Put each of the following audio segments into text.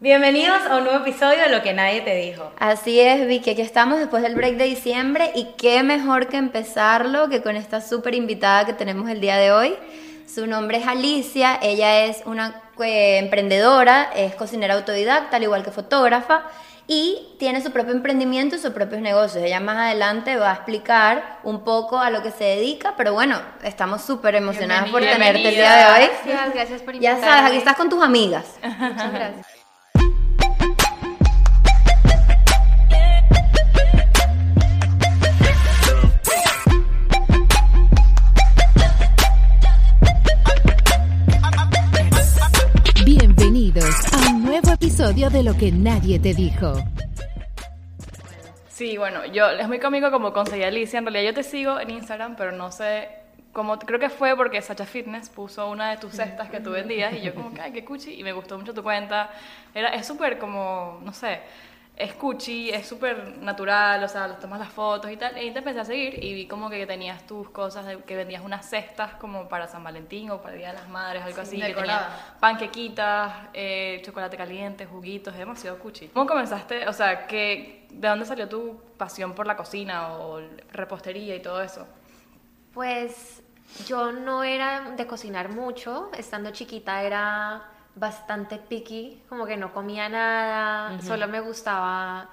Bienvenidos a un nuevo episodio de Lo que nadie te dijo. Así es, Vicky, aquí estamos después del break de diciembre y qué mejor que empezarlo que con esta súper invitada que tenemos el día de hoy. Su nombre es Alicia, ella es una eh, emprendedora, es cocinera autodidacta, al igual que fotógrafa, y tiene su propio emprendimiento y sus propios negocios. Ella más adelante va a explicar un poco a lo que se dedica, pero bueno, estamos súper emocionadas por tenerte el día de hoy. Gracias, gracias por Ya invitarme. sabes, aquí estás con tus amigas. Muchas gracias. Episodio de Lo que nadie te dijo. Sí, bueno, yo es muy cómico como conseguí Alicia. En realidad yo te sigo en Instagram, pero no sé cómo. Creo que fue porque Sacha Fitness puso una de tus cestas que tú vendías y yo como que ay qué cuchi y me gustó mucho tu cuenta. Era es súper como no sé. Es cuchi, es súper natural, o sea, tomas las fotos y tal. Y te empecé a seguir y vi como que tenías tus cosas, de- que vendías unas cestas como para San Valentín o para el Día de las Madres, algo así. Que tenía panquequitas, eh, chocolate caliente, juguitos, es demasiado cuchi. ¿Cómo comenzaste? O sea, que, ¿de dónde salió tu pasión por la cocina o repostería y todo eso? Pues yo no era de cocinar mucho, estando chiquita era bastante picky, como que no comía nada, solo me gustaba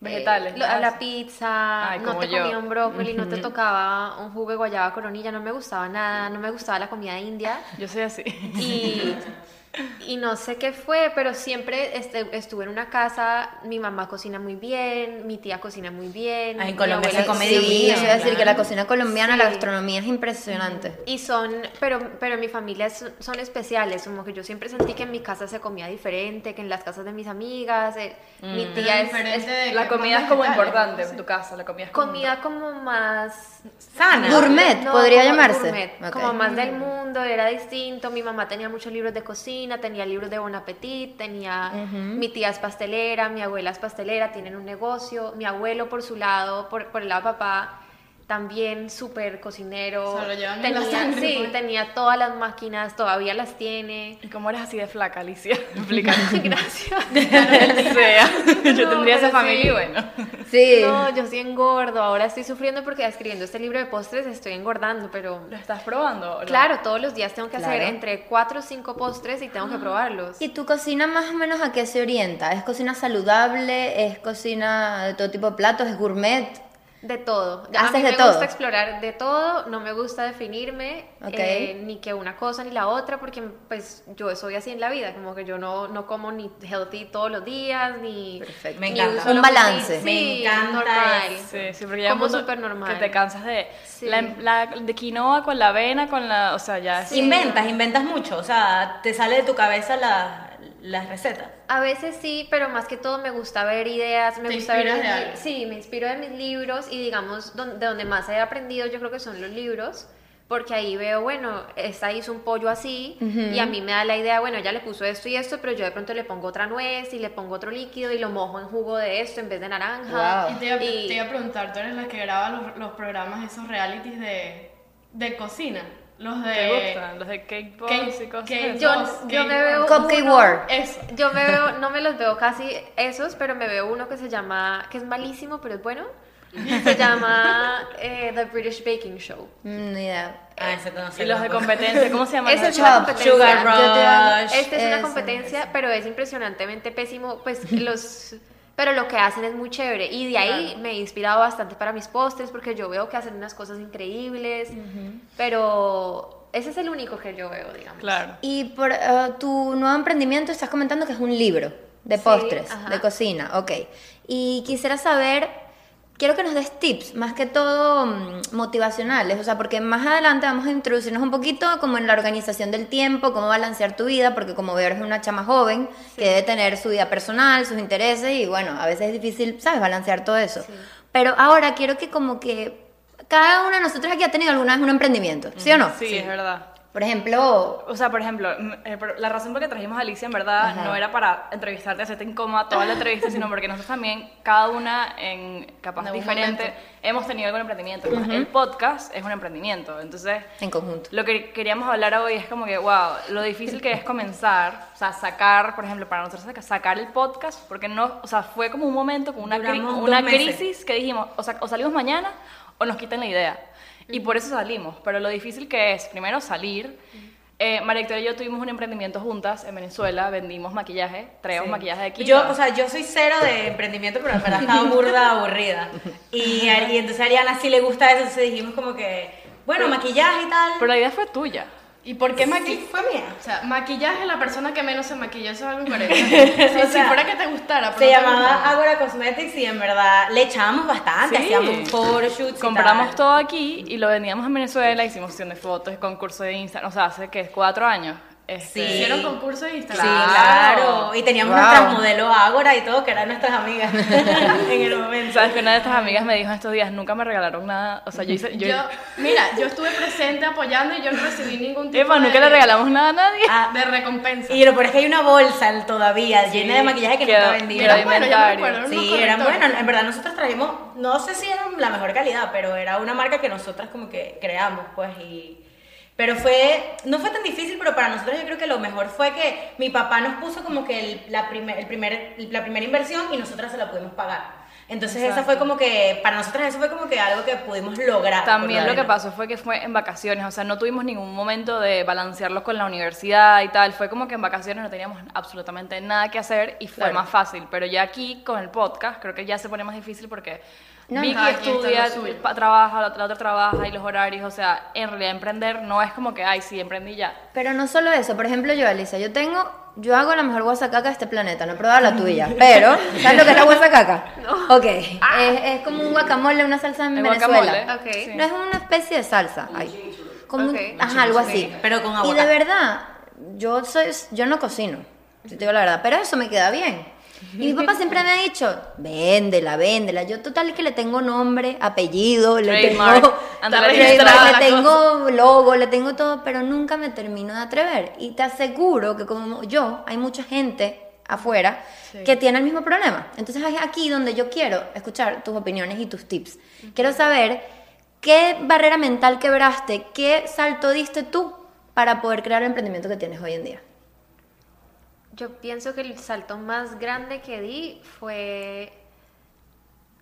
eh, Vegetales, lo- ¿no? la pizza, Ay, no te yo. comía un brócoli, no te tocaba un jugo de guayaba coronilla, no me gustaba nada, no me gustaba la comida india. Yo soy así. Y, y no sé qué fue, pero siempre este, estuve en una casa, mi mamá cocina muy bien, mi tía cocina muy bien. Ah, en Colombia se come Sí, divino, yo iba a decir que la cocina colombiana, la Sí. gastronomía es impresionante. Y son, pero, pero mi familia es- son especiales, como que yo siempre sentí que en mi casa se comía diferente, que en las casas de mis amigas, eh, mi tía es, es La comida es como importante en tu casa, la comida es como- comida como más... Sana. Gourmet, No, podría como llamarse. gourmet, Ok. Como más del mundo, era distinto. Mi mamá tenía muchos libros de cocina, tenía libros de Bon Appetit, tenía. Mi tía es pastelera, mi abuela es pastelera, tienen un negocio. Mi abuelo, por su lado, por, por el lado de papá, también súper cocinero. Se lo llevan en la tenía, sangre, sí, pues. tenía todas las máquinas, todavía las tiene. ¿Y cómo eres así de flaca, Alicia? Explícanos. Gracias. sea, yo No, tendría esa familia y sí. bueno. Sí. No, yo sí engordo. Ahora estoy sufriendo porque escribiendo este libro de postres estoy engordando, pero. ¿Lo estás probando? no? Claro, todos los días tengo que hacer Claro. entre 4 o 5 postres y tengo que probarlos. ¿Y tu cocina más o menos a qué se orienta? ¿Es cocina saludable? ¿Es cocina de todo tipo de platos? ¿Es gourmet? De todo. Haces a mí de me todo. gusta explorar de todo, no me gusta definirme eh, ni que una cosa ni la otra, porque pues yo soy así en la vida, como que yo no, no como ni healthy todos los días, ni... Perfecto. Me ni encanta. Un balance. sí, Me encanta normal. eso. Sí, sí, porque ya Como súper normal. Que te cansas de Sí. la, la- de quinoa con la avena, con la, o sea, ya Inventas, inventas mucho. O sea, te sale de tu cabeza la, la receta. A veces sí, pero más que todo me gusta ver ideas, me ¿Te gusta ver... inspiras de algo? Sí, me inspiro de mis libros y digamos, don- de donde más he aprendido yo creo que son los libros, porque ahí veo, bueno, esta hizo un pollo así y a mí me da la idea, bueno, ella le puso esto y esto, pero yo de pronto le pongo otra nuez y le pongo otro líquido y lo mojo en jugo de esto en vez de naranja. Wow. Y te iba, Y- te iba a preguntar, tú eres la que graba los, los programas, esos realities de, de cocina. Los de... ¿Te gustan? Los de cake Cake- y cosas cake. Yo, Boss, yo me veo Cupcake uno- War. Eso. Yo me veo, no me los veo casi esos, pero me veo uno que se llama, que es malísimo, pero es bueno. Se llama eh, The British Baking Show. Mm, ni idea. Ah, ese no sé. Y los de competencia, ¿cómo se llaman? Ese los es una competencia. Sugar Rush. Esta es una competencia, pero es impresionantemente pésimo, pues los pero lo que hacen es muy chévere y de ahí me he inspirado bastante para mis postres porque yo veo que hacen unas cosas increíbles, pero ese es el único que yo veo, digamos. Claro. Y por eh, tu nuevo emprendimiento estás comentando que es un libro de Sí, postres, ajá. de cocina, ok. Y quisiera saber, quiero que nos des tips, más que todo mm, motivacionales, o sea, porque más adelante vamos a introducirnos un poquito como en la organización del tiempo, cómo balancear tu vida, porque como veo eres una chama joven que debe tener su vida personal, sus intereses y bueno, a veces es difícil, ¿sabes?, balancear todo eso. Pero ahora quiero que como que cada uno de nosotros aquí ha tenido alguna vez un emprendimiento, ¿sí o no? Sí, es verdad. Por ejemplo, O sea, por ejemplo, eh, la razón por la que trajimos a Alicia en verdad Ajá. no era para entrevistarte, hacerte incómoda toda la entrevista, sino porque nosotros también, cada una en capaz En diferente, momento. hemos tenido algún emprendimiento. El podcast es un emprendimiento, entonces en conjunto. lo que queríamos hablar hoy es como que, wow, lo difícil que es comenzar, o sea, sacar, por ejemplo, para nosotros saca- sacar el podcast, porque no, o sea, fue como un momento, con una, cri- una crisis que dijimos, o sea, o salimos mañana o nos quitan la idea. Y por eso salimos, pero lo difícil que es, primero salir. Eh, María Victoria y yo tuvimos un emprendimiento juntas en Venezuela, vendimos maquillaje, traíamos Sí. maquillaje de aquí. Yo, o sea, yo soy cero de emprendimiento, pero en verdad estaba burda, aburrida. Y, y entonces a Ariana sí le gusta eso, entonces dijimos como que, bueno, maquillaje y tal. pero la idea fue tuya. ¿Y por qué Sí, maquillaje? fue mía. O sea, maquillaje la persona que menos se maquilla, eso es algo incoherente. si, O si sea, fuera que te gustara, pero Se no te llamaba gustaba. Agora Cosmetics y en verdad le echábamos bastante, Sí. hacíamos photoshoots y Compramos tal. todo aquí y lo vendíamos en Venezuela, hicimos sesión de fotos, concurso de Instagram, o sea, hace que cuatro años. Este, Sí. Hicieron concurso de Sí, Instagram. claro. Y teníamos Wow. nuestras modelos Ágora y todo, que eran nuestras amigas en el momento. Sabes que una de estas amigas me dijo en estos días, nunca me regalaron nada, o sea, yo hice, yo, Yo, mira, yo estuve presente apoyando y yo no recibí ningún tipo Epa, de, nunca le regalamos nada a nadie. Ah, de recompensa. y lo peor es que hay una bolsa todavía llena de maquillaje que quedó- nunca vendimos. bueno, yo me acuerdo, Sí, eran buenos. En verdad nosotros trajimos, no sé si eran la mejor calidad, pero era una marca que nosotras como que creamos, pues, y... Pero fue, no fue tan difícil, pero para nosotros yo creo que lo mejor fue que mi papá nos puso como que el- la, primer, el primer, la primera inversión y nosotras se la pudimos pagar. Entonces esa fue como que, para nosotras eso fue como que algo que pudimos lograr. También lo que pasó fue que fue en vacaciones, o sea, no tuvimos ningún momento de balancearlo con la universidad y tal, fue como que en vacaciones no teníamos absolutamente nada que hacer y fue Claro. más fácil, pero ya aquí con el podcast creo que ya se pone más difícil porque No, Vicky estudia, trabaja, la, la otra trabaja y los horarios, o sea, en realidad emprender no es como que, ay, sí, emprendí ya. Pero no solo eso, por ejemplo, yo, Alicia, yo tengo, yo hago la mejor guasacaca de este planeta, no he probado la tuya, pero, ¿sabes lo que es la guasacaca? No. Ok, es, es como un guacamole, una salsa en El Venezuela. guacamole, Ok. sí. No es una especie de salsa, ay, como un- Ok. ajá, algo así. Pero con Y de verdad, yo soy, yo no cocino, si te digo la verdad, pero eso me queda bien. Y mi papá siempre me ha dicho, véndela, véndela. Yo total que le tengo nombre, apellido, le Trademark, tengo, trademark, le tengo logo, le tengo todo, pero nunca me termino de atrever. Y te aseguro que como yo, hay mucha gente afuera que tiene el mismo problema. Entonces es aquí donde yo quiero escuchar tus opiniones y tus tips. Quiero saber qué barrera mental quebraste, qué salto diste tú para poder crear el emprendimiento que tienes hoy en día. Yo pienso que el salto más grande que di fue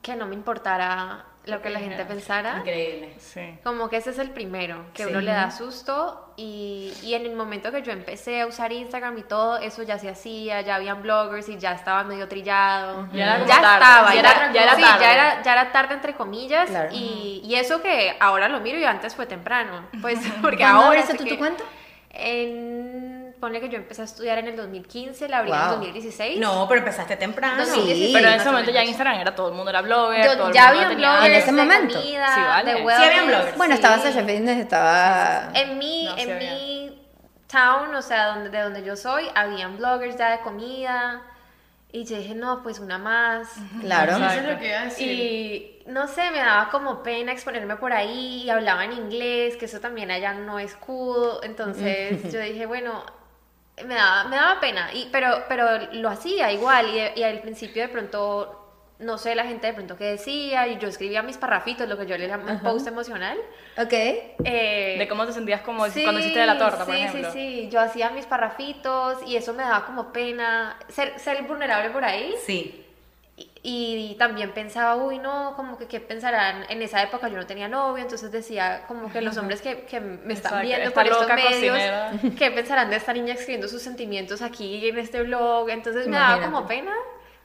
que no me importara lo que la gente pensara. Increíble. Sí. Como que ese es el primero, que Sí. uno le da susto y, y en el momento que yo empecé a usar Instagram y todo, eso ya se hacía, ya habían bloggers y ya estaba medio trillado. Ya era como ya tarde, estaba, ya ya, era- ya era sí, tarde. ya era, ya era tarde entre comillas Claro. y, y eso que ahora lo miro y antes fue temprano, pues porque ¿Cuándo ahora abriste sé tú que- tu cuenta? En, ponle que yo empecé a estudiar en el 2015, la abrí en el Wow. 2016. No, pero empezaste temprano. Sí, Sí. Pero en ese momento ya en. Instagram era todo el mundo era blogger, Yo- todo el ya había bloggers En ese momento. comida, Sí, vale. de Sí habían bloggers. Bueno, sí. estaba Sasha Fitness, estaba... En mi, No, sí en había. mi town, o sea, donde, de donde yo soy, habían bloggers ya de comida. Y yo dije, no, pues una más. Claro. Eso es lo que iba a decir. Y no sé, me daba como pena exponerme por ahí. Y hablaba en inglés, que eso también allá no es cool. Entonces yo dije, bueno, me daba, me daba pena. Y, pero, pero lo hacía igual. Y, y al principio de pronto. No sé la gente de pronto qué decía, y yo escribía mis parrafitos, lo que yo le llamo un post emocional. Ok. Eh, De cómo te sentías como Sí, cuando hiciste de la torta, por sí, ejemplo. Sí, sí, Yo hacía mis parrafitos y eso me daba como pena ser, ser vulnerable por ahí. Sí. Y, y también pensaba, uy, no, como que qué pensarán. En esa época yo no tenía novio, entonces decía, como que los hombres que, que me están Exacto, viendo por estos medios, cocinera. ¿qué pensarán de esta niña escribiendo sus sentimientos aquí en este blog? Entonces me daba Imagínate. como pena,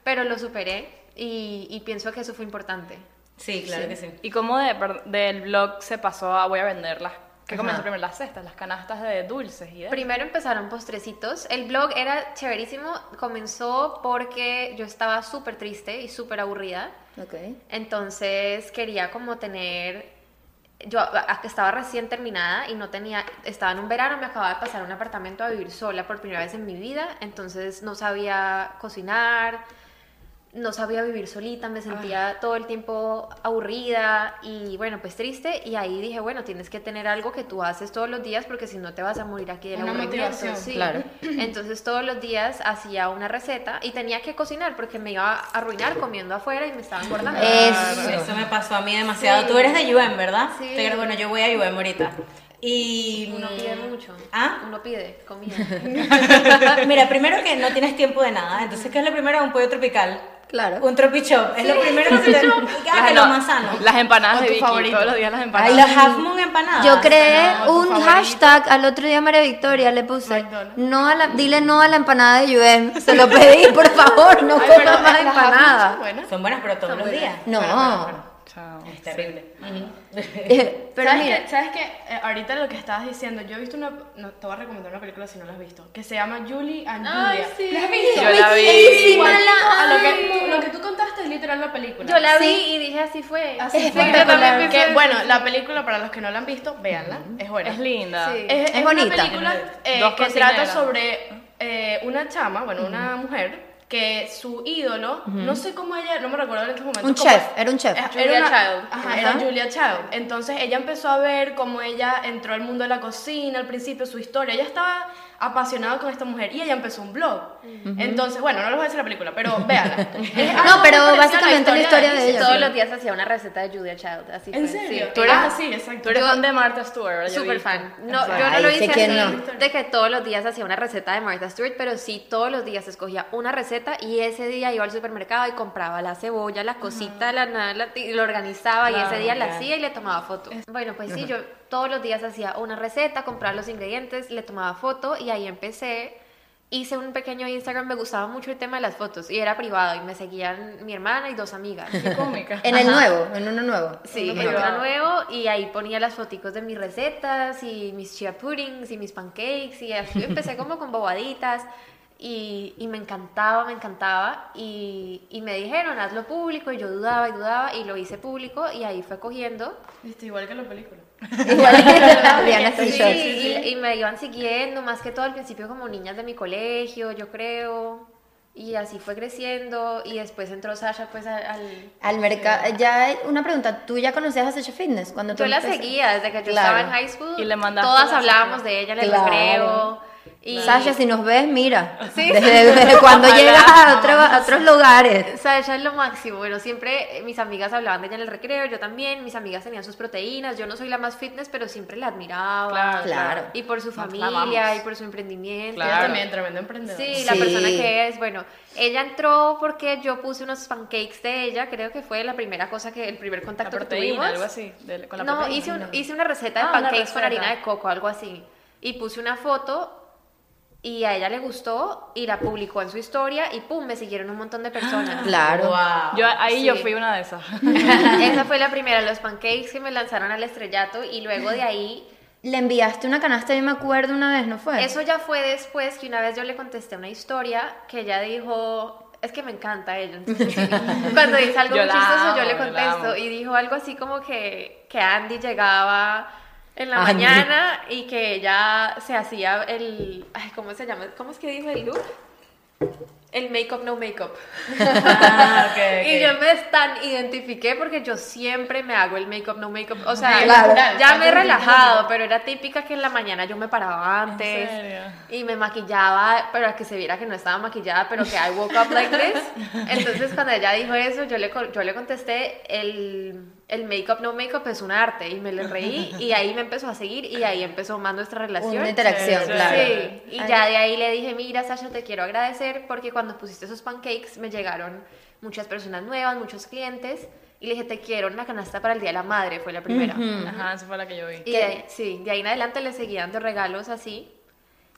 pero lo superé y, y pienso que eso fue importante. Sí, claro que sí. ¿Y cómo de, del blog se pasó a voy a venderlas? ¿Qué Ajá. comenzó primero? Las cestas, las canastas de dulces y de... Primero empezaron postrecitos. El blog era chéverísimo. Comenzó porque yo estaba súper triste y súper aburrida. Ok. Entonces quería como tener... Yo estaba recién terminada y no tenía... Estaba en un verano, me acababa de pasar a un apartamento a vivir sola por primera vez en mi vida. Entonces no sabía cocinar. No sabía vivir solita, me sentía todo el tiempo aburrida y bueno, pues triste. Y ahí dije, bueno, tienes que tener algo que tú haces todos los días porque si no te vas a morir aquí de aburrimiento. motivación, sí. claro. Entonces todos los días hacía una receta y tenía que cocinar porque me iba a arruinar comiendo afuera y me estaba engordando. Eso. Eso me pasó a mí demasiado. Sí. Tú eres de UM, ¿verdad? Sí. Pero bueno, yo voy a UM ahorita. Y. Uno pide mucho. ¿Ah? Uno pide comida. Mira, primero que no tienes tiempo de nada. Entonces, ¿qué es lo primero? Un pollo tropical. Claro. Un tropi chop. Es lo primero que se te. Ah, que lo más sano. Las empanadas de Vicky, favorito. todos los días las Ay, empanadas. las half moon empanadas. Yo creé no, un hashtag al otro día María Victoria, le puse McDonald's. no a la, dile no a la empanada de UM. Se lo pedí, por favor, no Ay, comas más Moon son empanada. buenas. Son buenas, pero todos los días. No. Es terrible. Pero ¿Sabes mira, qué? ¿Sabes qué? Eh, ahorita lo que estabas diciendo, yo he visto una. No, te voy a recomendar una película si no la has visto. Que se llama Julie and Ay, Julia. sí. ¿La has visto? Yo la vi. La a lo que, tú- lo que tú contaste es literal la película. Yo la vi Sí. y dije así fue. Así Es fue. espectacular. Que, bueno, la película, para los que no la han visto, véanla. Es buena. Es linda. Sí. Es, Es es bonita. una película eh, Dos que cocineras. trata sobre eh, una chama, bueno, una mujer, que su ídolo, no sé cómo ella, no me recuerdo en estos momentos. un cómo- chef, era un chef. Eh, Julia una- Child. Ajá, era Julia Child. Entonces ella empezó a ver cómo ella entró al mundo de la cocina, al principio su historia. Ella estaba apasionada con esta mujer y ella empezó un blog. Entonces, bueno, no les voy a decir la película, pero véanla. No, pero básicamente la historia de ella. Todos los días hacía una receta de Julia Child. Así ¿En fue, serio? sí. Tú eres así, exacto. Tú eres fan de Martha Stewart, Súper fan. No, yo no lo hice así no. de que todos los días hacía una receta de Martha Stewart, pero sí todos los días escogía una receta y ese día iba al supermercado y compraba la cebolla, la cosita, la nada, la- y lo organizaba y Claro, ese día la ya. hacía y le tomaba foto. Bueno, pues sí, yo todos los días hacía una receta, compraba los ingredientes, le tomaba foto y ahí empecé. Hice un pequeño Instagram, me gustaba mucho el tema de las fotos y era privado y me seguían mi hermana y dos amigas. Qué cómica. En el nuevo, en uno nuevo. Sí, en uno nuevo y ahí ponía las foticos de mis recetas y mis chia puddings y mis pancakes y así empecé como con bobaditas y, y me encantaba, me encantaba y, y me dijeron hazlo público y yo dudaba y dudaba y lo hice público y ahí fue cogiendo Viste, igual que la película. Igual Diana Sí, y, y me iban siguiendo más que todo al principio como niñas de mi colegio, yo creo. Y así fue creciendo y después entró Sasha pues al... al- Al mercado, ya hay una pregunta, ¿tú ya conocías a Sasha Fitness? Cuando tú Yo la empezaste? seguía desde que yo Claro. estaba en high school. Y le Todas hablábamos de ella en el Claro. recreo. Y Sasha, si nos ves, mira, Sí. desde, desde cuando llegas a, otro- a otros lugares. Sasha es lo máximo. Bueno, siempre eh, mis amigas hablaban de ella en el recreo, yo también. Mis amigas tenían sus proteínas. Yo no soy la más fitness, pero siempre la admiraba. Claro, Claro. Y por su la familia y por su emprendimiento. Claro. Ella también, tremenda emprendedora. Sí, la Sí. persona que es, bueno, ella entró porque yo puse unos pancakes de ella, creo que fue la primera cosa que, el primer La contacto que proteína, tuvimos. algo así. de- con la no, proteína. hice, un- hice una receta de Ah, pancakes con receta. harina de coco, algo así. Y puse una foto y a ella le gustó y la publicó en su historia y pum, me siguieron un montón de personas. Claro. Wow. Yo, ahí yo Sí. fui una de esas. Esa fue la primera, los pancakes que me lanzaron al estrellato y luego de ahí, Le enviaste una canasta, yo me acuerdo una vez, ¿no fue? eso ya fue después que una vez yo le contesté una historia que ella dijo, es que me encanta ella, entonces sí, cuando dice algo Yo muy chistoso yo amo, le yo la contesto y dijo algo así como que, que Andy llegaba en la Andy. mañana y que ella se hacía el, ay, ¿cómo se llama? ¿Cómo es que dijo el look? El make-up, no make-up. Ah. Y yo me tan identifiqué porque yo siempre me hago el make-up, no make-up. O sea, Claro. ya me he relajado, pero era típica que en la mañana yo me paraba antes y me maquillaba para que se viera que no estaba maquillada, pero que I woke up like this. Entonces, cuando ella dijo eso, yo le, yo le contesté: el, el make-up, no make-up es un arte. Y me le reí y ahí me empezó a seguir y ahí empezó más nuestra relación. Una interacción, Sí, claro. Sí, y Ay. ya de ahí le dije, mira Sasha, te quiero agradecer porque cuando pusiste esos pancakes me llegaron muchas personas nuevas, muchos clientes, y le dije, te quiero una canasta para el Día de la Madre, fue la primera. Ajá, esa fue la que yo vi. Y de ahí- sí, de ahí en adelante le seguían de regalos así,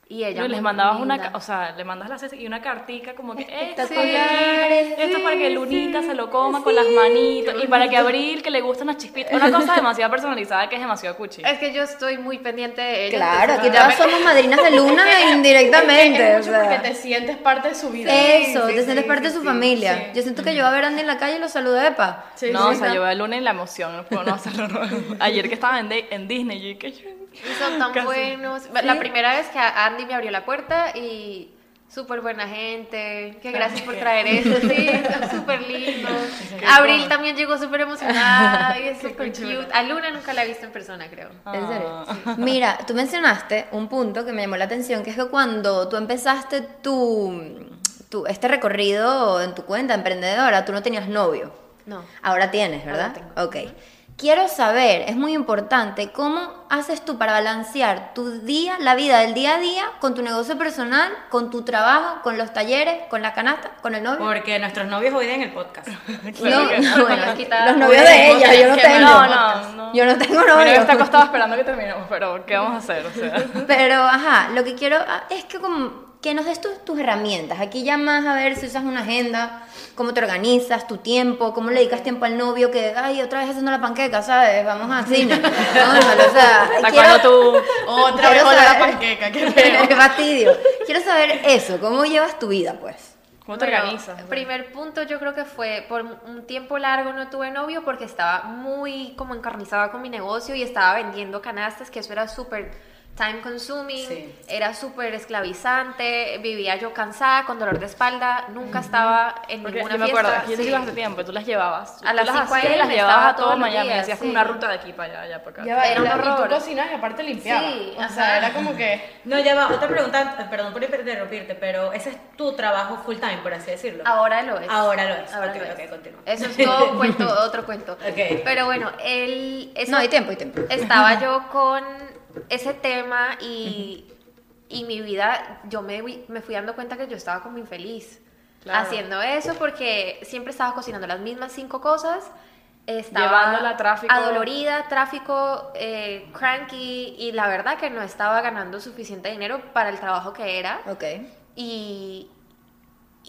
y ella No, les mandabas una, linda. o sea, le mandas la cesta y una cartica como que esto, Espectaculares, esto es para que Lunita se lo coma con las manitos y para que Abril que le gustan las chispitas, una cosa demasiado personalizada que es demasiado cuchi. Es que yo estoy muy pendiente de ella. Claro, aquí todas me- somos madrinas de luna indirectamente. Es o mucho sea. porque te sientes parte de su vida. Eso, Sí, te sí, sientes sí, parte de sí, su sí, familia. sí. Yo siento que yo voy a ver a Andy en la calle y lo saludo de pa. Sí, no, sí. o sea, yo veo el lunes en la emoción, no puedo no hacerlo. no. Ayer que estaba en, de- en Disney, yo dije, Y son tan Casi. buenos. La primera vez que Andy me abrió la puerta y Súper buena gente, que gracias por traer eso, sí, súper lindo. Abril también llegó súper emocionada y es súper cute. A Luna nunca la he visto en persona, creo. ¿En serio? Mira, tú mencionaste un punto que me llamó la atención, que es que cuando tú empezaste tu, tu- este recorrido en tu cuenta emprendedora, tú no tenías novio. No. Ahora tienes, ¿verdad? Ahora Ok. Quiero saber, es muy importante, ¿cómo haces tú para balancear tu día, la vida del día a día, con tu negocio personal, con tu trabajo, con los talleres, con la canasta, con el novio? Porque nuestros novios oyen el podcast. No, no. bueno, los novios de ella, yo no tengo. No, no, no. Yo no tengo novio novio. está acostado esperando que terminemos, pero ¿qué vamos a hacer? O sea, Pero, ajá, lo que quiero ah, es que como que nos des tus, tus herramientas. Aquí ya más a ver si usas una agenda, cómo te organizas, tu tiempo, cómo le dedicas tiempo al novio, que, ay, otra vez haciendo la panqueca, ¿sabes? Vamos al cine. Déjalo, o sea, hasta quiero- tú... Otra vez hola la saber- panqueca, qué feo. Qué fastidio. Quiero saber eso, cómo llevas tu vida, pues. ¿Cómo te Bueno, organizas? Primer punto yo creo que fue por un tiempo largo no tuve novio porque estaba muy como encarnizada con mi negocio y estaba vendiendo canastas que eso era súper time consuming, Sí. era súper esclavizante, vivía yo cansada con dolor de espalda, nunca estaba en Porque ninguna yo me fiesta. acuerdo, aquí yo te sí. ibas hace tiempo, tú las llevabas. A las las 5 hacías y a.m. las llevabas a todo Miami, días, hacías como sí. una ruta de aquí para allá, allá para acá. Ya va, Era un y la- y horror. tú cocinas y aparte limpiabas. Sí, o ajá. sea, era como que... No, ya va, otra pregunta, perdón por interrumpirte, pero ese es tu trabajo full time, por así decirlo. Ahora lo es. Ahora lo es. Ahora Ok, lo es. ok, continúa. Eso es todo cuento, otro cuento. Ok. Pero bueno, él... eso- No, hay tiempo, hay tiempo. estaba yo con ese tema y, y mi vida, yo me, me fui dando cuenta que yo estaba como infeliz Claro. haciendo eso porque siempre estaba cocinando las mismas cinco cosas. Estaba Llevándola a tráfico. adolorida, tráfico, eh, cranky y la verdad que no estaba ganando suficiente dinero para el trabajo que era Ok. y,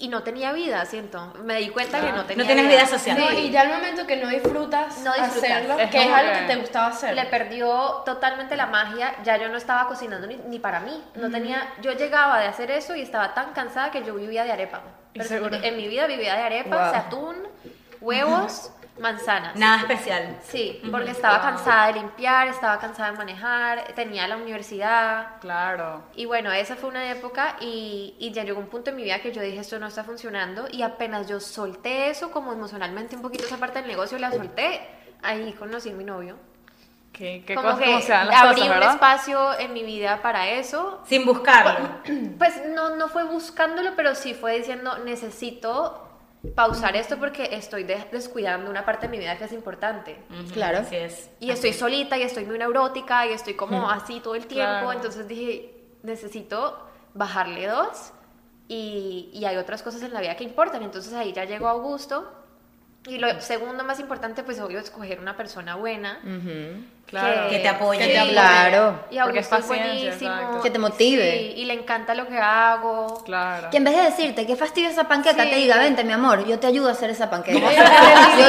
y no tenía vida, siento. Me di cuenta que no tenía No tienes vida social. No, y ya el momento que no disfrutas, No disfrutas. hacerlo, Es que es algo que- te gustaba hacer. Le perdió totalmente la magia, ya yo no estaba cocinando ni, ni para mí, no tenía, yo llegaba de hacer eso y estaba tan cansada que yo vivía de arepa. Pero. En mi vida vivía de arepas, Wow. atún, huevos, manzanas. Nada especial. Sí, porque estaba cansada de limpiar, estaba cansada de manejar, tenía la universidad. Claro. Y bueno, esa fue una época y, y ya llegó un punto en mi vida que yo dije, esto no está funcionando y apenas yo solté eso, como emocionalmente un poquito esa parte del negocio, la solté, ahí conocí a mi novio. ¿Qué, qué como cosas, que cómo se dan las abrí cosas, un verdad? espacio en mi vida para eso. Sin buscarlo. Pues no, no fue buscándolo, pero sí fue diciendo, necesito pausar esto porque estoy de- descuidando una parte de mi vida que es importante. Claro. Así es. Y estoy solita y estoy muy neurótica y estoy como así todo el tiempo. Claro. Entonces dije, necesito bajarle dos y, y hay otras cosas en la vida que importan. Entonces ahí ya llegó Augusto. Y lo segundo más importante, pues obvio, escoger una persona buena. Claro. Que te apoye. Que te apoye. Claro. Y Porque es Augusto es buenísimo. exacto. Que te motive. Sí, y le encanta lo que hago. Claro. Que en vez de decirte qué fastidio esa panqueca, Sí. te diga, vente mi amor, yo te ayudo a hacer esa panqueca. Yo,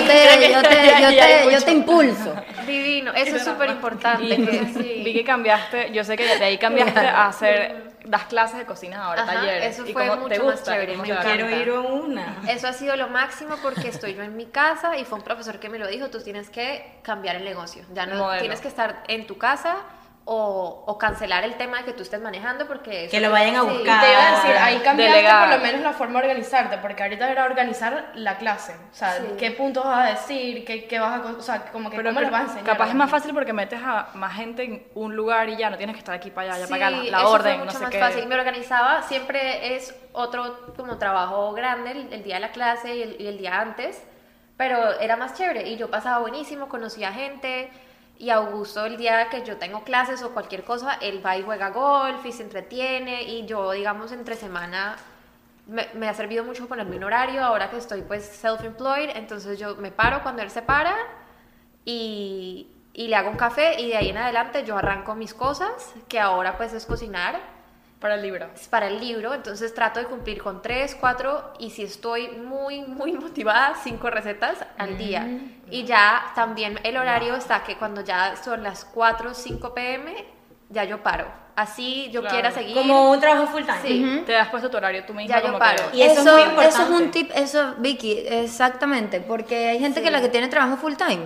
te, yo, te, yo, Y hay te, yo mucho. te impulso. Divino, eso es súper importante. Vi que cambiaste, yo sé que de ahí cambiaste a hacer, das clases de cocina ahora, Ajá, talleres. eso y fue te mucho más gusta, chévere, me te encanta. Quiero ir a una. Eso ha sido lo máximo porque estoy yo en mi casa y fue un profesor que me lo dijo, tú tienes que cambiar el negocio, ya no Modelo. tienes que estar en tu casa o, o cancelar el tema de que tú estés manejando porque... Que lo vayan a Sí. buscar. Te iba a decir, ahí cambiaste Delegar. por lo menos la forma de organizarte, porque ahorita era organizar la clase. O sea, Sí. qué puntos vas a decir, qué, qué vas a... O sea, como que Pero cómo les vas a enseñar. capaz es más fácil porque metes a más gente en un lugar y ya no tienes que estar aquí para allá, ya Sí, para acá, la, la eso orden, fue no mucho sé más qué. fácil. Me organizaba, siempre es otro como trabajo grande el, el día de la clase y el, y el día antes, pero era más chévere y yo pasaba buenísimo, conocía gente y Augusto el día que yo tengo clases o cualquier cosa, él va y juega golf y se entretiene y yo digamos entre semana me, me ha servido mucho ponerme un horario ahora que estoy pues self-employed, entonces yo me paro cuando él se para y, y le hago un café y de ahí en adelante yo arranco mis cosas, que ahora pues es cocinar Para el libro. es para el libro, entonces trato de cumplir con tres, cuatro y si estoy muy, muy motivada, cinco recetas al día. Y ya también el horario está que cuando ya son las 4, 5 pm, ya yo paro. Así yo Claro. quiera seguir. Como un trabajo full time. Sí. Te has puesto tu horario tú misma Ya yo paro. Y eso es muy importante. eso es un tip, eso, Vicky, exactamente, porque hay gente que la que tiene trabajo full time,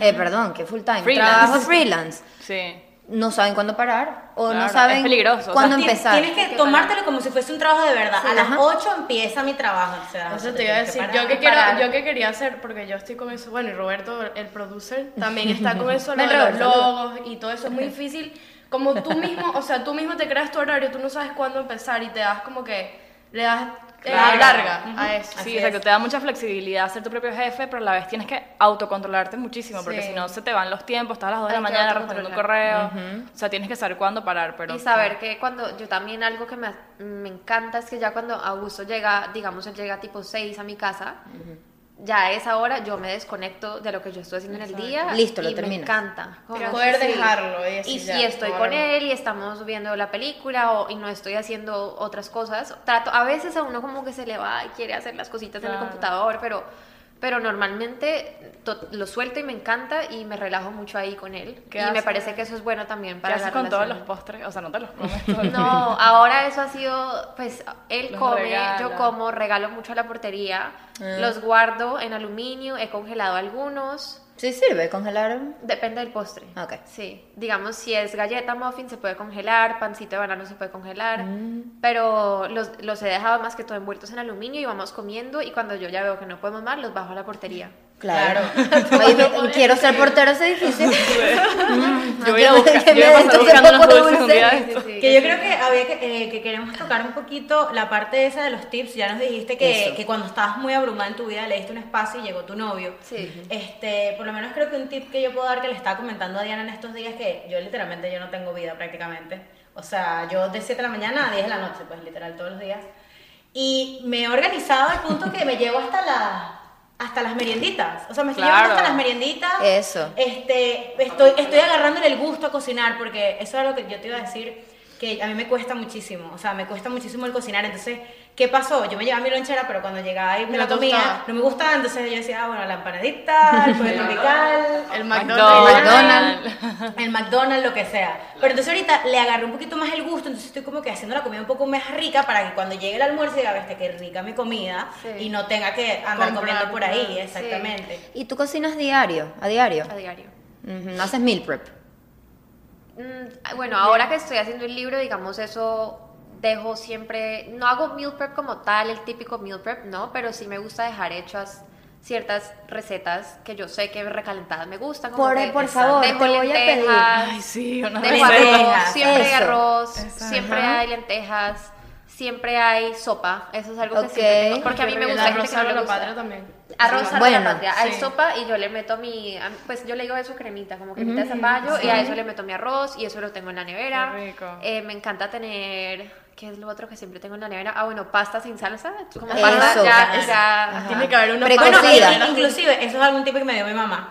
eh, perdón, que full time, Freelance. trabajo freelance, Sí. No saben cuándo parar o no Claro, saben es peligroso, o cuándo Tien- empezar. Tienes que tomártelo como si fuese un trabajo de verdad. a las Ajá. 8 empieza mi trabajo. O sea, Eso te iba a tienes que decir, parar. yo que, quiero, yo que quería hacer, porque yo estoy con eso, bueno, y Roberto, el producer, también está con eso, lo los logos y todo eso es muy difícil. Como tú mismo, o sea, tú mismo te creas tu horario, tú no sabes cuándo empezar y te das como que, le das Claro. larga. A eso. Sí, Así exacto, es. te da mucha flexibilidad ser tu propio jefe, pero a la vez tienes que autocontrolarte muchísimo, porque si no se te van los tiempos, estás a las 2 de la Hay mañana respondiendo un correo, o sea, tienes que saber cuándo parar, pero... y saber que cuando yo también algo que me, me encanta es que ya cuando Augusto llega, digamos, él llega tipo 6 a mi casa, ya a esa hora yo me desconecto de lo que yo estoy haciendo en el día. Listo, lo y terminas. Me encanta. Como Poder sí. dejarlo y decir Y ya, si estoy con él y estamos viendo la película o, y no estoy haciendo otras cosas, trato, a veces a uno como que se le va y quiere hacer las cositas en el computador, pero, pero normalmente lo suelto y me encanta y me relajo mucho ahí con él. ¿Qué Y me parece que eso es bueno también ¿Qué para haces la con todos los postres? O sea, no te los comes todos. No, ahora eso ha sido, pues él Los come, regala. yo como, regalo mucho a la portería, Ah. los guardo en aluminio, he congelado algunos, Sí sirve congelar. depende del postre. Ok. Sí, digamos si es galleta muffin se puede congelar, pancito de banano se puede congelar, Mm. pero los, los he dejado más que todo envueltos en aluminio y vamos comiendo y cuando yo ya veo que no podemos más los bajo a la portería. Claro. Oye, me- quiero ser portero ese edificio. Yo voy a buscar, yo voy a pasar buscando un día Sí, sí, Que yo creo que había que, eh, que queremos tocar un poquito la parte esa de los tips. Ya nos dijiste que, que cuando estabas muy abrumada en tu vida le diste un espacio y llegó tu novio. Sí. Este, por lo menos creo que un tip que yo puedo dar que le estaba comentando a Diana en estos días que yo literalmente yo no tengo vida prácticamente. O sea, yo de 7 de la mañana a 10 de la noche, pues literal todos los días. Y me he organizado al punto que me llevo hasta la hasta las merienditas. O sea, me estoy llevando hasta las merienditas. Eso. Este, estoy, estoy agarrándole el gusto a cocinar porque eso es lo que yo te iba a decir que a mí me cuesta muchísimo, o sea, me cuesta muchísimo el cocinar, entonces, ¿qué pasó? Yo me llevaba mi lonchera, pero cuando llegaba y me No la comía, gustaba. no me gustaba, entonces yo decía, ah, bueno, la empanadita, el pollo tropical, El McDonald's. McDonald's. el McDonald's, lo que sea. Pero entonces ahorita le agarré un poquito más el gusto, entonces estoy como que haciendo la comida un poco más rica para que cuando llegue el almuerzo diga, viste, qué rica mi comida Sí. y no tenga que andar Comprar, comiendo por ahí, exactamente. ¿Y tú cocinas diario? ¿A diario? A diario. Ujú, ¿Haces meal prep? Mm, Bueno, ahora que estoy haciendo el libro, digamos, eso dejo siempre, no hago meal prep como tal, el típico meal prep, no, pero sí me gusta dejar hechas ciertas recetas que yo sé que recalentadas me gustan. como Por- que por favor, dejo te voy a pedir. Ay, sí, una dejo arroz, siempre hay Eso. arroz, Eso. siempre Ajá. hay lentejas, siempre hay sopa, eso es algo que siempre tengo, porque a mí me gusta, arroz que no le gusta. también. Arroz salsa Bueno, la patria. Hay sí. sopa y yo le meto mi, a- pues yo le digo eso cremita, como cremita de zapallo y a eso le meto mi arroz y eso lo tengo en la nevera. Qué rico. Eh, me encanta tener, ¿qué es lo otro que siempre tengo en la nevera? Ah, bueno, pasta sin salsa. Como pasta ya, ya- Tiene que haber una Precocida. Bueno, e- inclusive, eso es algún tipo que me dio mi mamá.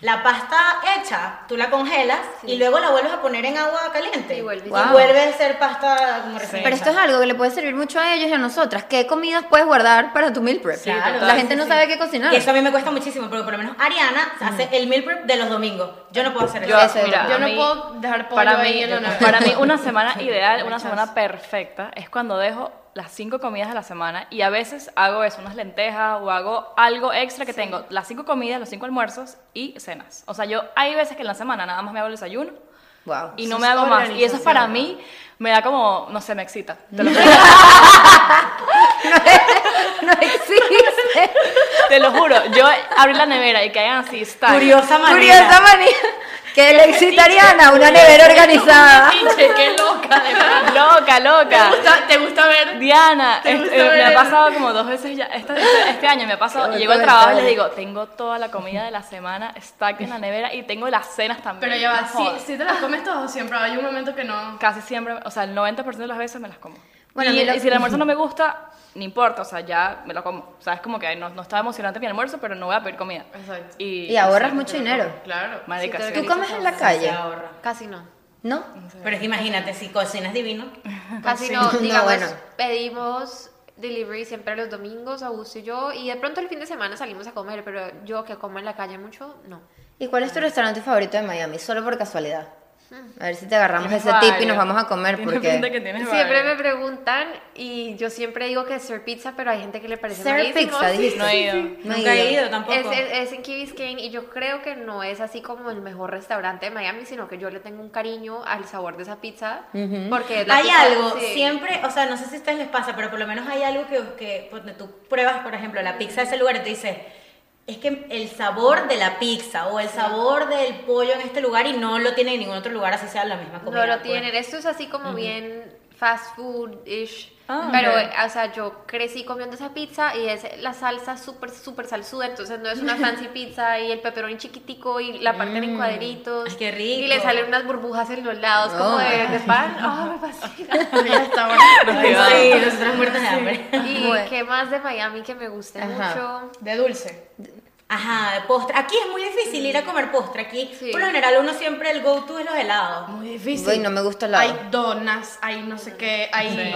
La pasta hecha, tú la congelas y luego la vuelves a poner en agua caliente. Y vuelve. Y Wow. vuelve a ser pasta como recién Pero esto es algo que le puede servir mucho a ellos y a nosotras. ¿Qué comidas puedes guardar para tu meal prep? Claro, la gente sí, no sí. sabe qué cocinar. Y eso a mí me cuesta muchísimo, porque por lo menos Ariana hace el meal prep de los domingos. Yo no puedo hacer eso. Yo, Eso es mira, Yo no mí- puedo dejar pollo para ahí mí, en la nevera. para mí una semana ideal, una semana perfecta es cuando dejo las cinco comidas de la semana y a veces hago eso, unas lentejas o hago algo extra que tengo las cinco comidas, los cinco almuerzos y cenas. O sea, yo hay veces que en la semana nada más me hago el desayuno Wow. y no me hago más. Y eso es para mí, me da como, no sé, me excita. Te lo, juro. no existe. Te lo juro, yo abrí la nevera y que hayan así, está. Curiosa manera. Curiosa manía. Que le excitaríana una nevera organizada. Pinche, qué loca, de verdad. Loca, ¿Te loca. gusta, te gusta ver? Diana, ¿Te este, gusta eh, me ha pasado como dos veces ya, este, este- este año me ha pasado, llego al trabajo y les digo, tengo toda la comida de la semana stack en la nevera y tengo las cenas también. Pero ya va, si, si te las comes todas o siempre hay un momento que no. Casi siempre, o sea, el 90% de las veces me las como. Bueno, y, y si el almuerzo no me gusta, no importa, o sea, ya me lo como. O sea, es como que no, no está emocionante mi almuerzo, pero no voy a pedir comida. Exacto. Y, Y ahorras mucho dinero. Claro. Marica, Sí, ¿Tú comes en la calle? casi no. ¿No? Pero es que imagínate, si cocinas divino. Casi no, No, digamos, bueno. pedimos delivery siempre los domingos, Augusto y yo, y de pronto el fin de semana salimos a comer, pero yo que como en la calle mucho, no. ¿Y cuál es tu restaurante favorito de Miami? Solo por casualidad. A ver si te agarramos ese tip y nos vamos a comer porque... Siempre me preguntan y yo siempre digo que es Sir Pizza, pero hay gente que le parece Sir malísimo. Pizza, Sí. No he ido. No Nunca he ido. ido tampoco. Es, es- es en Key Biscayne y yo creo que no es así como el mejor restaurante de Miami, sino que yo le tengo un cariño al sabor de esa pizza. Porque es la hay pizza- algo, sí. siempre, o sea, no sé si a ustedes les pasa, pero por lo menos hay algo que, que cuando tú pruebas, por ejemplo, la pizza de ese lugar y te dices, es que el sabor de la pizza o el sabor del pollo en este lugar y no lo tiene en ningún otro lugar, así sea la misma comida. No lo pues. tienen. Esto es así como bien fast food-ish. Ah, pero, eh, o sea, yo crecí comiendo esa pizza y es la salsa súper, súper salsuda. Entonces no es una fancy pizza y el pepperoni chiquitico y la parten en cuadritos. Qué rico. Y le salen unas burbujas en los lados como Oh. de, de pan. ¡Ah, me fascina! Sí, muertas de hambre. ¿Y Bueno. qué más de Miami que me guste Ajá. mucho? De dulce. Ajá, de postre. Aquí es muy difícil ir a comer postre. Aquí, Sí. por lo general, uno siempre el go-to es los helados. Muy difícil. Uy, no me gusta el Hay helado. donas, hay no sé qué, hay...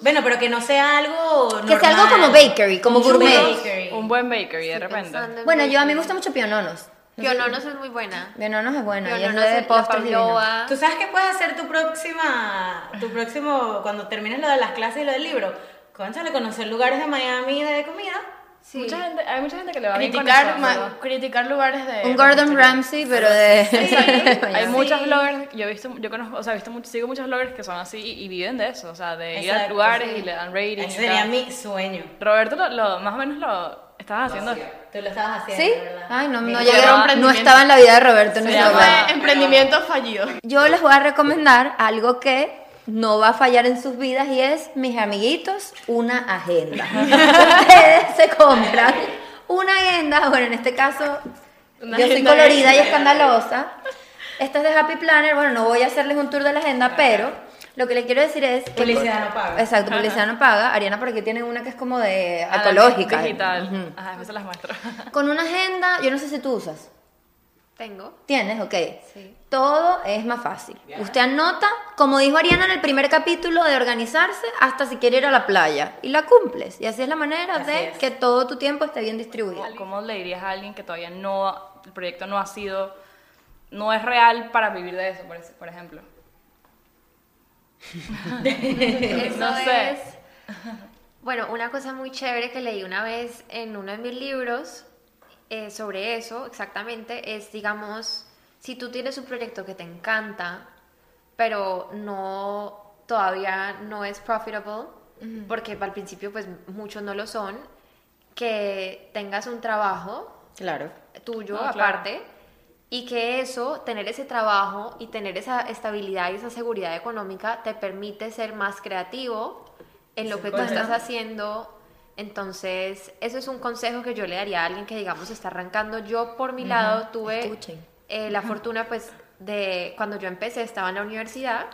Bueno, pero que no sea algo Que sea algo normal. como bakery, como Un gourmet. bakery. Un buen bakery de repente. Bueno, yo a mí me bakery. gusta mucho piononos. Piononos es muy buena. Piononos es bueno, y es Piononos de la postres divino. pavlova. ¿Tú sabes qué puedes hacer tu próxima, tu próximo, cuando termines lo de las clases y lo del libro? Conchale, conocer lugares de Miami de comida. Sí. Mucha gente, hay mucha gente que le va con Criticar, criticar lugares de... Un Gordon Ramsay, pero de... Hay Miami. muchas bloggers, yo he visto, yo conozco, o sea, he visto mucho, sigo muchos bloggers que son así y, y viven de eso, o sea, de ir a Exacto, lugares sí. y le dan ratings. Ese sería mi sueño. Roberto, lo, lo- más o menos lo estabas haciendo. Tú lo estabas haciendo, ¿Sí? ¿verdad? Ay, no, no llama no estaba en la vida de Roberto momento. Fue emprendimiento fallido. Yo les voy a recomendar algo que no va a fallar en sus vidas y es, mis amiguitos, una agenda. Ustedes se compran una agenda, bueno, en este caso Una yo soy colorida y escandalosa. Esta es de Happy Planner, bueno, no voy a hacerles un tour de la agenda, pero lo que les quiero decir es... que- Publicidad no paga. Exacto, publicidad no paga. Ariana por aquí tiene una que es como de ecológica. Digital. Ajá, se las muestro. Con una agenda, yo no sé si tú usas. Tengo. ¿Tienes? Ok. Sí. Todo es más fácil. Usted anota, como dijo Ariana en el primer capítulo, de organizarse hasta si quiere ir a la playa. Y la cumples. Y así es la manera Así de es. que todo tu tiempo esté bien distribuido. ¿Cómo le dirías a alguien que todavía no, el proyecto no ha sido, no es real para vivir de eso, por, ejemplo? Eso No sé. es. Bueno, una cosa muy chévere que leí una vez en uno de mis libros eh, sobre eso, exactamente, es, digamos, si tú tienes un proyecto que te encanta, pero no todavía no es profitable, porque al principio pues muchos no lo son, que tengas un trabajo Claro. tuyo claro. aparte y que eso, tener ese trabajo y tener esa estabilidad y esa seguridad económica te permite ser más creativo en lo que tú estás haciendo. Entonces, eso es un consejo que yo le daría a alguien que, digamos, está arrancando. Yo, por mi lado, tuve eh, la fortuna, pues, de cuando yo empecé, estaba en la universidad,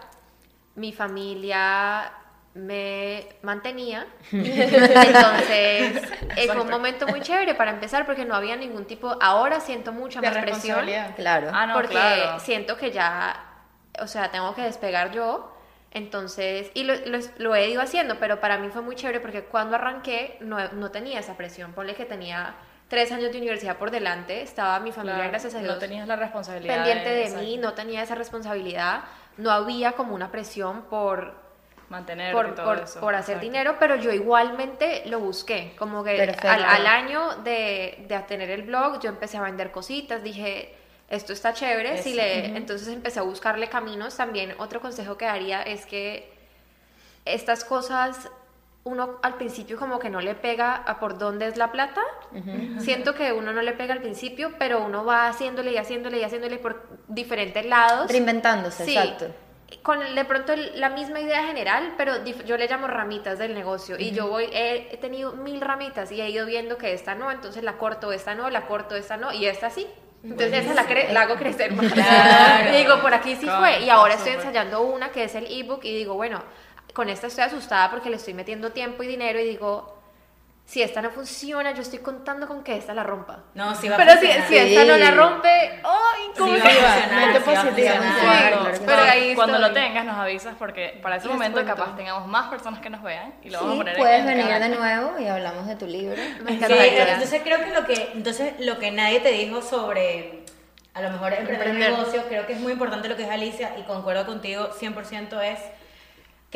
mi familia me mantenía. Entonces, eh, fue un momento muy chévere para empezar porque no había ningún tipo, ahora siento mucha De más presión. Claro. Ah, no, porque claro. siento que ya, o sea, tengo que despegar yo. Entonces, y lo, lo- lo he ido haciendo, pero para mí fue muy chévere porque cuando arranqué no, no tenía esa presión. Ponle que tenía tres años de universidad por delante, estaba mi familia, Claro, gracias a Dios, No tenías la responsabilidad. pendiente de exacto, mí, no tenía esa responsabilidad, no había como una presión por, Mantener por, por- por hacer exacto. dinero, pero yo igualmente lo busqué. Como que al, al año de, de tener el blog, yo empecé a vender cositas, dije, esto está chévere. Si le, Entonces empecé a buscarle caminos. También otro consejo que daría es que estas cosas uno al principio como que no le pega a por dónde es la plata. Siento que uno no le pega al principio, pero uno va haciéndole y haciéndole y haciéndole por diferentes lados. Reinventándose, Sí, exacto. con de pronto la misma idea general, pero yo le llamo ramitas del negocio. Y yo voy, he, he tenido mil ramitas y he ido viendo que esta no, entonces la corto, esta no, la corto, esta no, y esta sí. Entonces esa la, cre- la hago crecer más. Claro. Y digo, por aquí sí Claro, fue. Y ahora estoy ensayando una que es el ebook y digo, bueno, con esta estoy asustada porque le estoy metiendo tiempo y dinero y digo, si esta no funciona, yo estoy contando con que esta la rompa. No, sí va a Pero si, funcionar. si esta no la Sí. rompe, ¡ay! Sí ¿cómo va funcionar, mente sí va a positiva. funcionar. Sí, Cuando, claro que pero cuando- ahí cuando lo tengas nos avisas porque para ese Les momento cuento. capaz tengamos más personas que nos vean y lo vamos a Sí, poner en- puedes en venir de nuevo y hablamos de tu libro. Me Sí, entonces creo que lo que entonces lo que nadie te dijo sobre a lo mejor emprender Emprender. negocio, creo que es muy importante lo que es Alicia y concuerdo contigo 100% es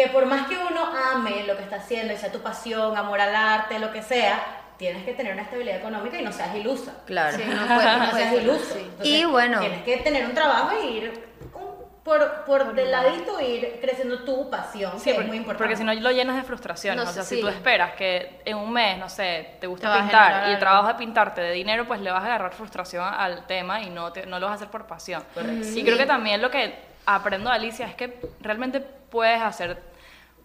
que por más que uno ame lo que está haciendo y sea tu pasión, amor al arte, lo que sea, tienes que tener una estabilidad económica y no seas ilusa. Claro. Sí, no seas sí. Entonces, Y bueno. Tienes que tener un trabajo y ir un- por, por del ladito ir creciendo tu pasión, Sí, que es muy importante. porque si no lo llenas de frustración. No o sea, si tú esperas que en un mes, no sé, te Te gusta pintar y el trabajo de pintarte de dinero, pues le vas a agarrar frustración al tema y no, te- no lo vas a hacer por pasión. Y creo que también lo que aprendo de Alicia es que realmente puedes hacer,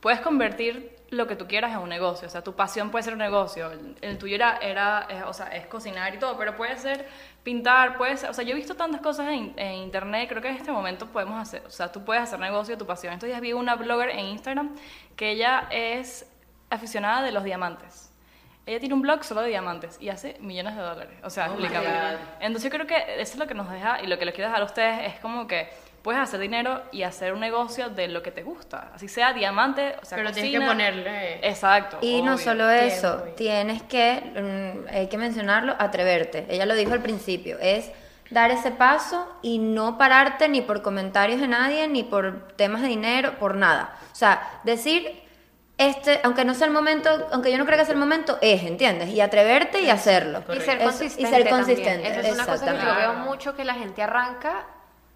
puedes convertir lo que tú quieras en un negocio. O sea, tu pasión puede ser un negocio. El, el tuyo era, era eh, o sea, es cocinar y todo, pero puede ser pintar, puede ser, o sea, yo he visto tantas cosas en, en internet, creo que en este momento podemos hacer, o sea, tú puedes hacer negocio de tu pasión. Estos días vi una blogger en Instagram que ella es aficionada de los diamantes. Ella tiene un blog solo de diamantes y hace millones de dólares. O sea, Oh explícame. Entonces yo creo que eso es lo que nos deja y lo que les quiero dejar a ustedes es como que puedes hacer dinero y hacer un negocio de lo que te gusta. Así sea diamante, o sea, Pero tienes que cocina. ponerle- Exacto. Y no solo eso, Tiempo tienes que, mm, hay que mencionarlo, atreverte. Ella lo dijo al principio, es dar ese paso y no pararte ni por comentarios de nadie, ni por temas de dinero, por nada. O sea, decir, este, aunque no sea el momento, aunque yo no creo que sea el momento, es, ¿entiendes? Y atreverte y hacerlo. Y ser consistente. Y ser también. consistente. Eso es una cosa que yo veo mucho que la gente arranca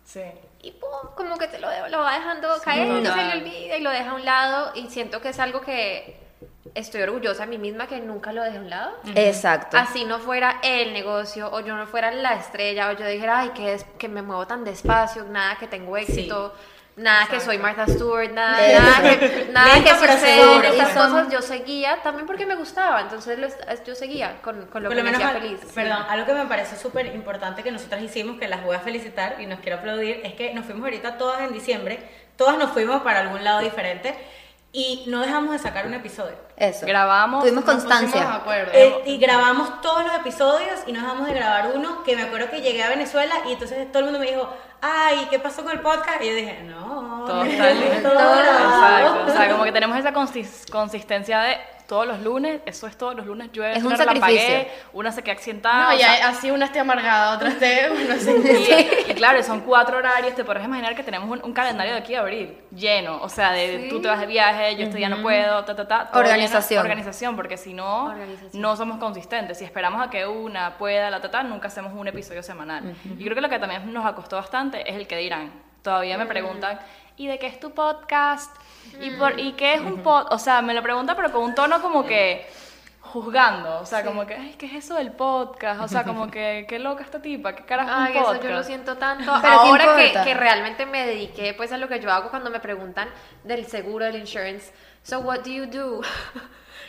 Sí. Y pum, como que te lo, lo va dejando caer y se total. le olvida y lo deja a un lado y siento que es algo que estoy orgullosa de mí misma que nunca lo dejé a un lado. Exacto. Así no fuera el negocio o yo no fuera la estrella o yo dijera, ay, que, es, que me muevo tan despacio, nada que tengo éxito, nada que soy Martha Stewart, nada, nada que, nada que sucede, estas cosas yo seguía también porque me gustaba, entonces yo seguía con, con lo Por que lo me menos, hacía al- feliz. perdón, algo que me parece súper importante que nosotras hicimos, que las voy a felicitar y nos quiero aplaudir, es que nos fuimos ahorita todas en diciembre, todas nos fuimos para algún lado diferente y no dejamos de sacar un episodio. Eso. Grabamos, Tuvimos constancia. acuerdo. Eh, y grabamos todos los episodios y no dejamos de grabar uno que me acuerdo que llegué a Venezuela y entonces todo el mundo me dijo, ay, ¿qué pasó con el podcast? Y yo dije, no, Todo está listo. todo grabado". Exacto. O sea, como que tenemos esa consis- consistencia de todos los lunes, eso es todos los lunes llueve, Es una un la sacrificio. pagué, una se queda accidentada. No, o y sea, así una esté amargada, otra esté, no sé. Y, y claro, son cuatro horarios, te podrás imaginar que tenemos un, un calendario de aquí a abril lleno, o sea, de tú te vas de viaje, yo este día no puedo, ta, ta, ta. Organización. lleno- organización, porque si no, no somos consistentes. Si esperamos a que una pueda, la, ta, ta, nunca hacemos un episodio semanal. Y creo que lo que también nos costó bastante es el que dirán. Todavía me preguntan, ¿y de qué es tu podcast? ¿Y, por, ¿y qué es un podcast? O sea, me lo preguntan, pero con un tono como que juzgando, o sea, como que, ay, ¿qué es eso del podcast? O sea, como que, qué loca esta tipa, qué carajo es un Ay, eso podcast. yo lo siento tanto. Pero ¿qué Ahora que, que realmente me dediqué pues a lo que yo hago cuando me preguntan del seguro, del insurance. So what do you do?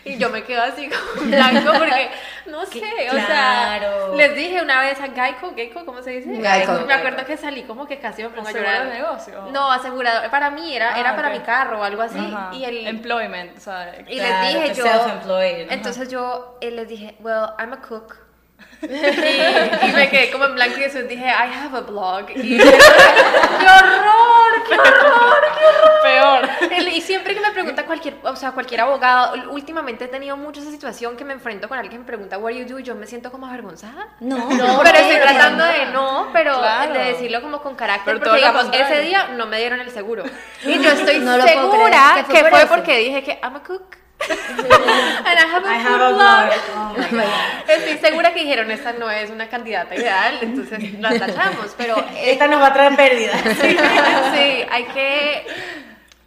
Y yo me quedo así como en blanco porque no sé, o sea, les dije una vez a Geico, Geico, ¿cómo se dice? Geico. Me acuerdo que salí como que casi me pongo a ¿Asegurador llorar. de negocio? No, asegurador, para mí era, Ah, era para mi carro o algo así Ajá. y el Employment, o sea, y Claro, les dije yo. self-employed, ajá. Entonces yo eh, les dije, well, I'm a cook. y, y me quedé como en blanco y después dije, I have a blog. Y ¡Qué horror! ¡Qué horror! ¡Qué horror! peor. Y siempre que me pregunta cualquier, o sea, cualquier abogado, últimamente he tenido mucho esa situación que me enfrento con alguien que me pregunta what you do y yo me siento como avergonzada. No, No, pero estoy tratando de no, pero Claro. de decirlo como con carácter, Pero porque digamos, ese día no me dieron el seguro. Y yo estoy No segura creer, que fue que porque dije que I'm a cook. And I have a I have a blog. Oh my God. Estoy segura que dijeron, esta no es una candidata ideal, entonces la tachamos, pero eh, Esta nos va a traer pérdidas. sí, sí, hay que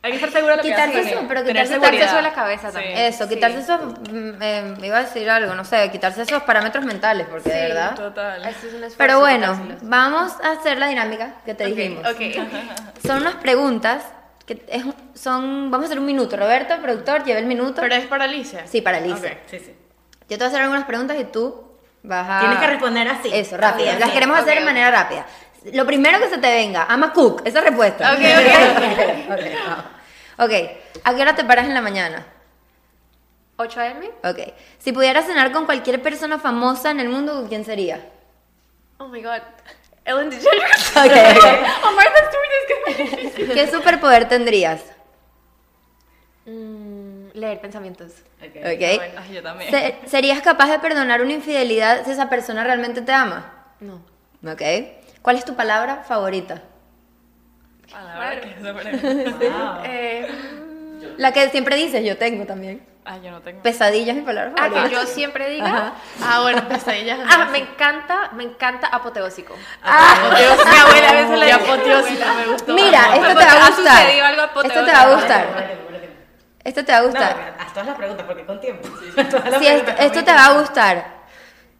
Hay que estar seguro de lo que Quitarse haces. eso, pero quitarse quitarse eso de la cabeza Sí. también. Eso, Sí. quitarse esos, mm, eh, iba a decir algo, no sé, quitarse esos parámetros mentales, porque de verdad. Total. Eso es un esfuerzo Pero bueno, vamos a hacer la dinámica que te Ok, dijimos. ok. Son unas preguntas que es, son, vamos a hacer un minuto. Roberto, productor, lleva el minuto. Pero es para Alicia. sí, para Alicia. Ok. Sí, sí. Yo te voy a hacer algunas preguntas y tú vas a... Tienes que responder así. Eso, rápido. Así, Las así. queremos hacer de manera rápida. Lo primero que se te venga, ama cook, esa respuesta. Ok, ok. ok, vamos. Ok, ¿a qué hora te paras en la mañana? 8 AM. Ok, si pudieras cenar con cualquier persona famosa en el mundo, ¿con quién sería? Oh my god. Ellen DeGeneres. Ok, ok. Oh, Martha Stewart es que ¿Qué superpoder tendrías? Mm, leer pensamientos. Ok. Ay, yo también. Se- ¿Serías capaz de perdonar una infidelidad si esa persona realmente te ama? No. Ok. ¿Cuál es tu palabra favorita? Palabra que se pone- Wow. Eh, La que siempre dices, yo tengo también. Ah, yo no tengo. Pesadilla es mi palabra ah, que yo siempre diga. Ajá. Ah, bueno, pesadillas. Ah, me encanta, me encanta apoteósico. Apoteósico. Mi abuela a veces le apoteósica me gustó. Mira, esto te va a ha gustar. sucedido algo Esto te apoteósico. va a gustar. Esto te va a No, gustar. haz todas las preguntas porque con tiempo. Todas las Si esto, te va a gustar.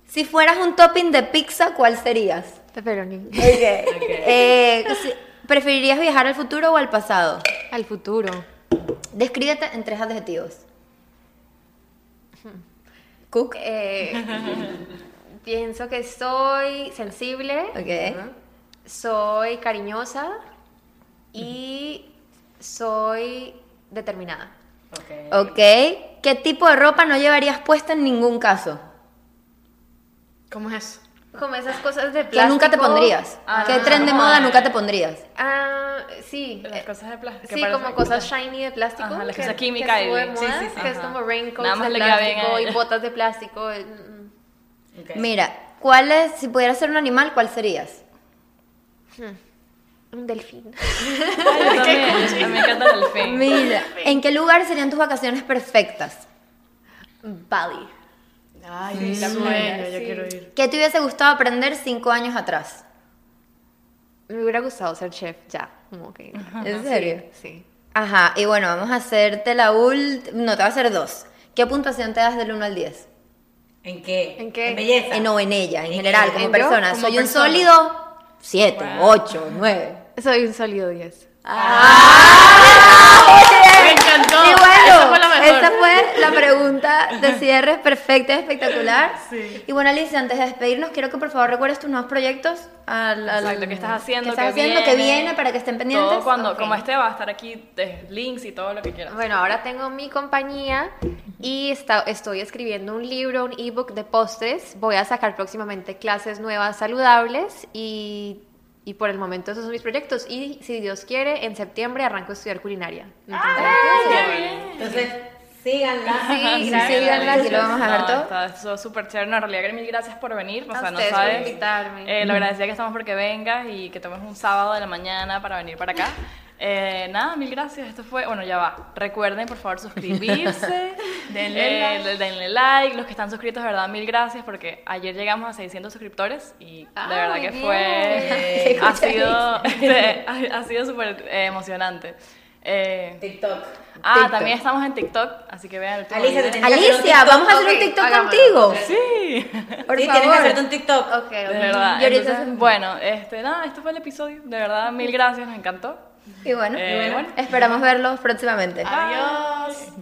Si fueras un topping de pizza, ¿cuál serías? Pepperoni. Eh, si- ¿Preferirías viajar al futuro o al pasado? Al futuro. Descríbete en tres adjetivos. Cook. Eh, pienso que soy sensible, Ok. soy cariñosa y soy determinada. Ok. Ok. ¿Qué tipo de ropa no llevarías puesta en ningún caso? ¿Cómo es eso? Como esas cosas de Que plástico. nunca te pondrías. Ah, ¿Qué no, tren de no. moda nunca te pondrías? Ah, sí. Las cosas de plástico. Sí, como cosas shiny de plástico. Ajá, las que, cosas que químicas y estuvo de moda, sí, sí, sí. Que es como raincoats Nada más de plástico y botas de plástico. eh, mm, Ok. Mira, ¿cuál es, si pudieras ser un animal, cuál serías? Un delfín. Ay, yo también. A mí me encanta el delfín. Mira, ¿en qué lugar serían tus vacaciones perfectas? Bali. Ay, mi sueño, yo quiero ir. ¿Qué te hubiese gustado aprender cinco años atrás? Me hubiera gustado ser chef ya. Como que. ¿En serio? Sí. Ajá, y bueno, vamos a hacerte la última. No, te voy a hacer dos. ¿Qué puntuación te das del 1 al 10? ¿En qué? ¿En qué? En belleza. Eh, no, en ella, en ¿En general, como persona. Como Soy un sólido 7, 8, 9. Soy un sólido 10. Me encantó. Y bueno, Esa fue la mejor. esa fue la pregunta de cierre perfecta y espectacular. Y bueno, Alicia, antes de despedirnos, quiero que por favor recuerdes tus nuevos proyectos. Al, al- Exacto, ¿qué estás haciendo? ¿Qué estás ¿Qué haciendo? ¿Qué viene? viene? Para que estén pendientes. Todo cuando, como este va a estar aquí, de links y todo lo que quieras. Bueno, ahora tengo mi compañía y está- estoy escribiendo un libro, un ebook de postres. Voy a sacar próximamente clases nuevas saludables y, y por el momento esos son mis proyectos. Y si Dios quiere, en septiembre arranco a estudiar culinaria. Entonces, síganla. Sí, Sí, gracias. síganla, aquí lo vamos a ver No, todo. Está eso súper chévere. No, en realidad, mil gracias por venir. O A sea, no ustedes por sabes. invitarme. eh, lo agradecida que estamos porque vengas y que tomes un sábado de la mañana para venir para acá. Eh, nada, mil gracias. Esto fue. Bueno, ya va. Recuerden, por favor, suscribirse. denle, like. denle like. Los que están suscritos, de verdad, mil gracias porque ayer llegamos a 600 suscriptores y Ah, de verdad muy que bien. fue. ha sido, este, ha, ha sido súper eh, emocionante. Eh, TikTok. ah, TikTok. también estamos en TikTok, así que vean el último Alicia, te Alicia, TikTok. vamos a hacer un Ok, TikTok hagámoslo. contigo. Sí. Por sí, favor. tienes que hacerte un TikTok. Ok, De ok. verdad. Entonces, bueno, este, nada, esto fue el episodio. De verdad, mil gracias, nos encantó. Y eh, bueno, esperamos verlos próximamente. Adiós.